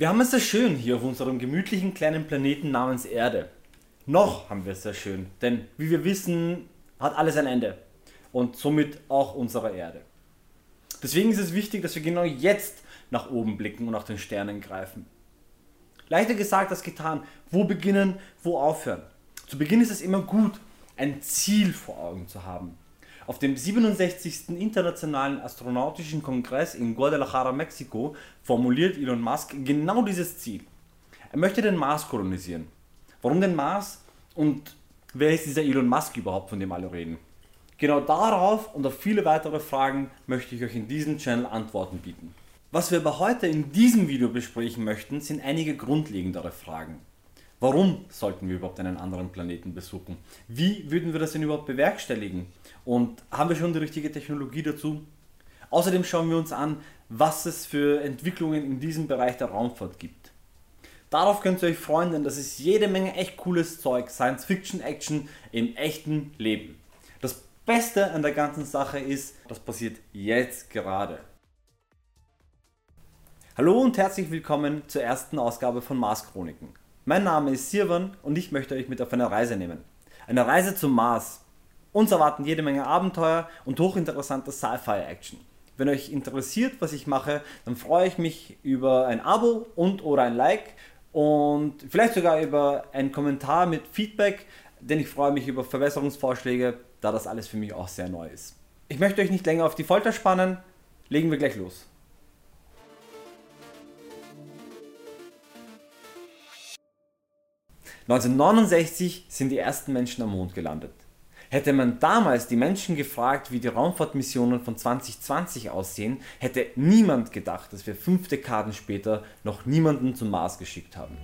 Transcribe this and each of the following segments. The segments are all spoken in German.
Wir haben es sehr schön hier auf unserem gemütlichen kleinen Planeten namens Erde. Noch haben wir es sehr schön, denn wie wir wissen, hat alles ein Ende und somit auch unsere Erde. Deswegen ist es wichtig, dass wir genau jetzt nach oben blicken und nach den Sternen greifen. Leichter gesagt als getan, wo beginnen, wo aufhören. Zu Beginn ist es immer gut, ein Ziel vor Augen zu haben. Auf dem 67. Internationalen Astronautischen Kongress in Guadalajara, Mexiko, formuliert Elon Musk genau dieses Ziel. Er möchte den Mars kolonisieren. Warum den Mars und wer ist dieser Elon Musk überhaupt, von dem alle reden? Genau darauf und auf viele weitere Fragen möchte ich euch in diesem Channel Antworten bieten. Was wir aber heute in diesem Video besprechen möchten, sind einige grundlegendere Fragen. Warum sollten wir überhaupt einen anderen Planeten besuchen? Wie würden wir das denn überhaupt bewerkstelligen? Und haben wir schon die richtige Technologie dazu? Außerdem schauen wir uns an, was es für Entwicklungen in diesem Bereich der Raumfahrt gibt. Darauf könnt ihr euch freuen, denn das ist jede Menge echt cooles Zeug, Science Fiction Action im echten Leben. Das Beste an der ganzen Sache ist, das passiert jetzt gerade. Hallo und herzlich willkommen zur ersten Ausgabe von Mars Chroniken. Mein Name ist Sirwan und ich möchte euch mit auf eine Reise nehmen. Eine Reise zum Mars. Uns erwarten jede Menge Abenteuer und hochinteressante Sci-Fi-Action. Wenn euch interessiert, was ich mache, dann freue ich mich über ein Abo und oder ein Like und vielleicht sogar über einen Kommentar mit Feedback, denn ich freue mich über Verbesserungsvorschläge, da das alles für mich auch sehr neu ist. Ich möchte euch nicht länger auf die Folter spannen, legen wir gleich los. 1969 sind die ersten Menschen am Mond gelandet. Hätte man damals die Menschen gefragt, wie die Raumfahrtmissionen von 2020 aussehen, hätte niemand gedacht, dass wir fünf Dekaden später noch niemanden zum Mars geschickt haben.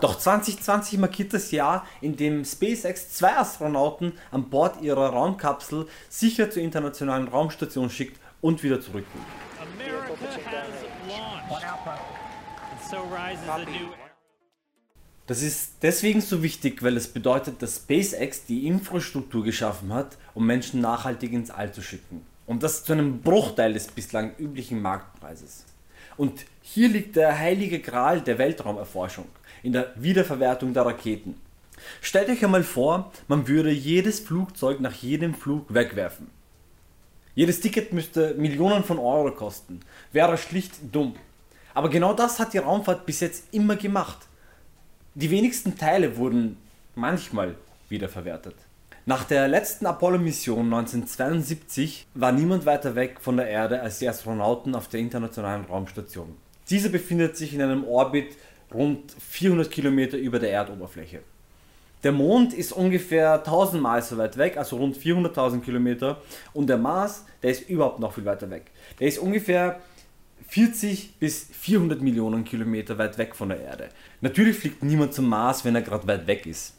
Doch 2020 markiert das Jahr, in dem SpaceX zwei Astronauten an Bord ihrer Raumkapsel sicher zur internationalen Raumstation schickt und wieder zurückgeht. Das ist deswegen so wichtig, weil es bedeutet, dass SpaceX die Infrastruktur geschaffen hat, um Menschen nachhaltig ins All zu schicken. Und das zu einem Bruchteil des bislang üblichen Marktpreises. Und hier liegt der heilige Gral der Weltraumerforschung, in der Wiederverwertung der Raketen. Stellt euch einmal vor, man würde jedes Flugzeug nach jedem Flug wegwerfen. Jedes Ticket müsste Millionen von Euro kosten. Wäre schlicht dumm. Aber genau das hat die Raumfahrt bis jetzt immer gemacht. Die wenigsten Teile wurden manchmal wiederverwertet. Nach der letzten Apollo-Mission 1972 war niemand weiter weg von der Erde als die Astronauten auf der Internationalen Raumstation. Diese befindet sich in einem Orbit rund 400 Kilometer über der Erdoberfläche. Der Mond ist ungefähr 1000 Mal so weit weg, also rund 400.000 Kilometer. Und der Mars, der ist überhaupt noch viel weiter weg. Der ist ungefähr 40 bis 400 Millionen Kilometer weit weg von der Erde. Natürlich fliegt niemand zum Mars, wenn er gerade weit weg ist.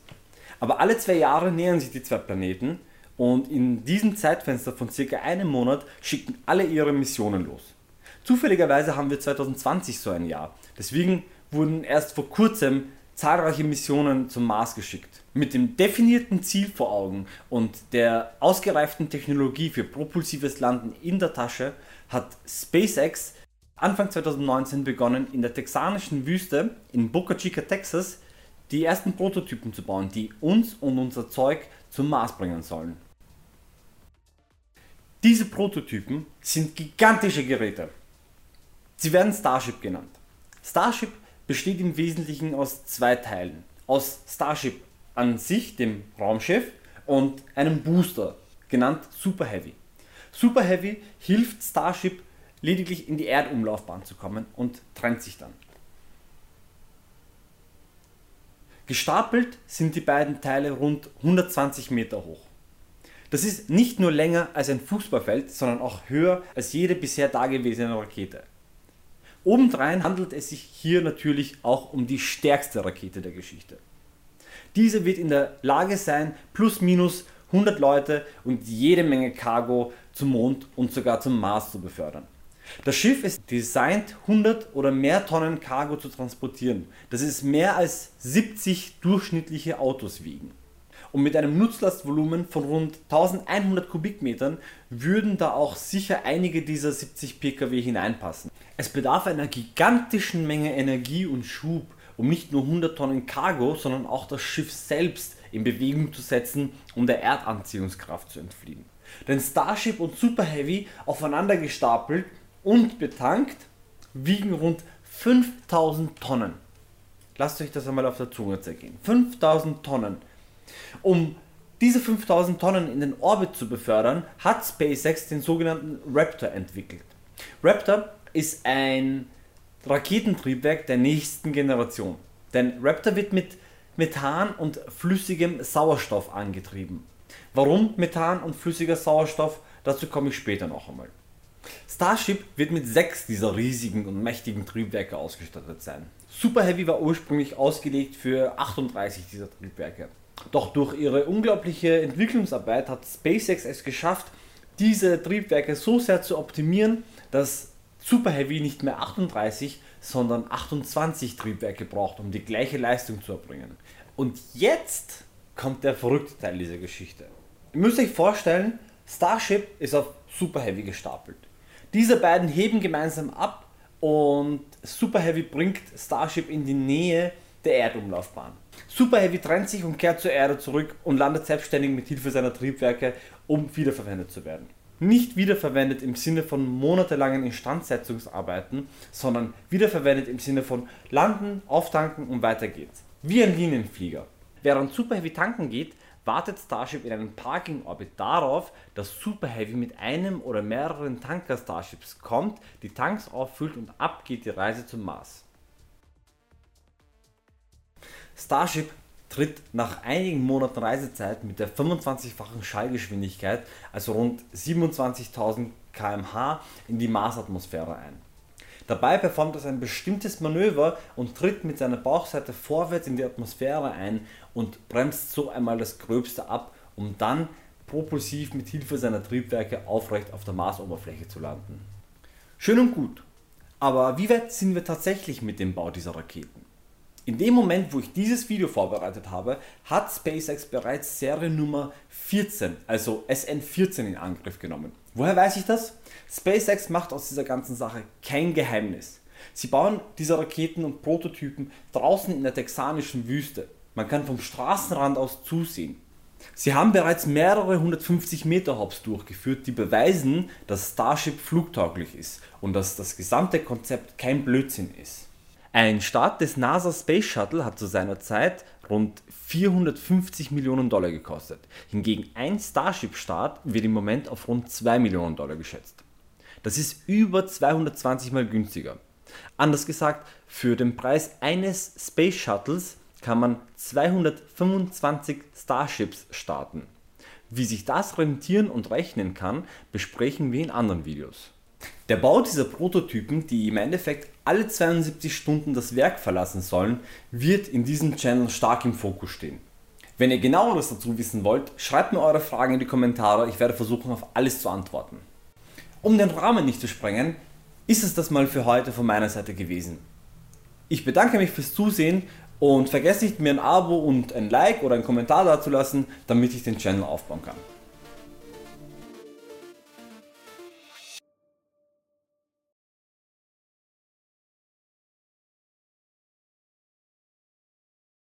Aber alle zwei Jahre nähern sich die zwei Planeten und in diesem Zeitfenster von circa einem Monat schicken alle ihre Missionen los. Zufälligerweise haben wir 2020 so ein Jahr. Deswegen wurden erst vor kurzem zahlreiche Missionen zum Mars geschickt. Mit dem definierten Ziel vor Augen und der ausgereiften Technologie für propulsives Landen in der Tasche hat SpaceX Anfang 2019 begonnen, in der texanischen Wüste in Boca Chica, Texas, die ersten Prototypen zu bauen, die uns und unser Zeug zum Mars bringen sollen. Diese Prototypen sind gigantische Geräte. Sie werden Starship genannt. Starship besteht im Wesentlichen aus zwei Teilen. Aus Starship an sich, dem Raumschiff, und einem Booster, genannt Super Heavy. Super Heavy hilft Starship lediglich in die Erdumlaufbahn zu kommen und trennt sich dann. Gestapelt sind die beiden Teile rund 120 Meter hoch. Das ist nicht nur länger als ein Fußballfeld, sondern auch höher als jede bisher dagewesene Rakete. Obendrein handelt es sich hier natürlich auch um die stärkste Rakete der Geschichte. Diese wird in der Lage sein, plus minus 100 Leute und jede Menge Cargo zum Mond und sogar zum Mars zu befördern. Das Schiff ist designt, 100 oder mehr Tonnen Cargo zu transportieren. Das ist mehr als 70 durchschnittliche Autos wiegen. Und mit einem Nutzlastvolumen von rund 1100 Kubikmetern würden da auch sicher einige dieser 70 Pkw hineinpassen. Es bedarf einer gigantischen Menge Energie und Schub, um nicht nur 100 Tonnen Cargo, sondern auch das Schiff selbst in Bewegung zu setzen, um der Erdanziehungskraft zu entfliehen. Denn Starship und Super Heavy aufeinander gestapelt und betankt wiegen rund 5000 Tonnen. Lasst euch das einmal auf der Zunge zergehen. 5000 Tonnen. Um diese 5000 Tonnen in den Orbit zu befördern, hat SpaceX den sogenannten Raptor entwickelt. Raptor ist ein Raketentriebwerk der nächsten Generation. Denn Raptor wird mit Methan und flüssigem Sauerstoff angetrieben. Warum Methan und flüssiger Sauerstoff? Dazu komme ich später noch einmal. Starship wird mit sechs dieser riesigen und mächtigen Triebwerke ausgestattet sein. Super Heavy war ursprünglich ausgelegt für 38 dieser Triebwerke. Doch durch ihre unglaubliche Entwicklungsarbeit hat SpaceX es geschafft, diese Triebwerke so sehr zu optimieren, dass Super Heavy nicht mehr 38, sondern 28 Triebwerke braucht, um die gleiche Leistung zu erbringen. Und jetzt kommt der verrückte Teil dieser Geschichte. Ihr müsst euch vorstellen, Starship ist auf Super Heavy gestapelt. Diese beiden heben gemeinsam ab und Super Heavy bringt Starship in die Nähe der Erdumlaufbahn. Super Heavy trennt sich und kehrt zur Erde zurück und landet selbstständig mit Hilfe seiner Triebwerke, um wiederverwendet zu werden. Nicht wiederverwendet im Sinne von monatelangen Instandsetzungsarbeiten, sondern wiederverwendet im Sinne von landen, auftanken und weiter geht's. Wie ein Linienflieger. Während Super Heavy tanken geht, wartet Starship in einem Parking-Orbit darauf, dass Super Heavy mit einem oder mehreren Tanker-Starships kommt, die Tanks auffüllt und ab geht die Reise zum Mars. Starship tritt nach einigen Monaten Reisezeit mit der 25-fachen Schallgeschwindigkeit, also rund 27.000 km/h, in die Marsatmosphäre ein. Dabei performt es ein bestimmtes Manöver und tritt mit seiner Bauchseite vorwärts in die Atmosphäre ein und bremst so einmal das Gröbste ab, um dann propulsiv mit Hilfe seiner Triebwerke aufrecht auf der Marsoberfläche zu landen. Schön und gut, aber wie weit sind wir tatsächlich mit dem Bau dieser Raketen? In dem Moment, wo ich dieses Video vorbereitet habe, hat SpaceX bereits Seriennummer 14, also SN14 in Angriff genommen. Woher weiß ich das? SpaceX macht aus dieser ganzen Sache kein Geheimnis. Sie bauen diese Raketen und Prototypen draußen in der texanischen Wüste. Man kann vom Straßenrand aus zusehen. Sie haben bereits mehrere 150 Meter Hops durchgeführt, die beweisen, dass Starship flugtauglich ist und dass das gesamte Konzept kein Blödsinn ist. Ein Start des NASA Space Shuttle hat zu seiner Zeit rund 450 Millionen Dollar gekostet. Hingegen ein Starship-Start wird im Moment auf rund 2 Millionen Dollar geschätzt. Das ist über 220 mal günstiger. Anders gesagt, für den Preis eines Space Shuttles kann man 225 Starships starten. Wie sich das rentieren und rechnen kann, besprechen wir in anderen Videos. Der Bau dieser Prototypen, die im Endeffekt alle 72 Stunden das Werk verlassen sollen, wird in diesem Channel stark im Fokus stehen. Wenn ihr genaueres dazu wissen wollt, schreibt mir eure Fragen in die Kommentare, ich werde versuchen auf alles zu antworten. Um den Rahmen nicht zu sprengen, ist es das mal für heute von meiner Seite gewesen. Ich bedanke mich fürs Zusehen und vergesst nicht mir ein Abo und ein Like oder einen Kommentar dazulassen, damit ich den Channel aufbauen kann.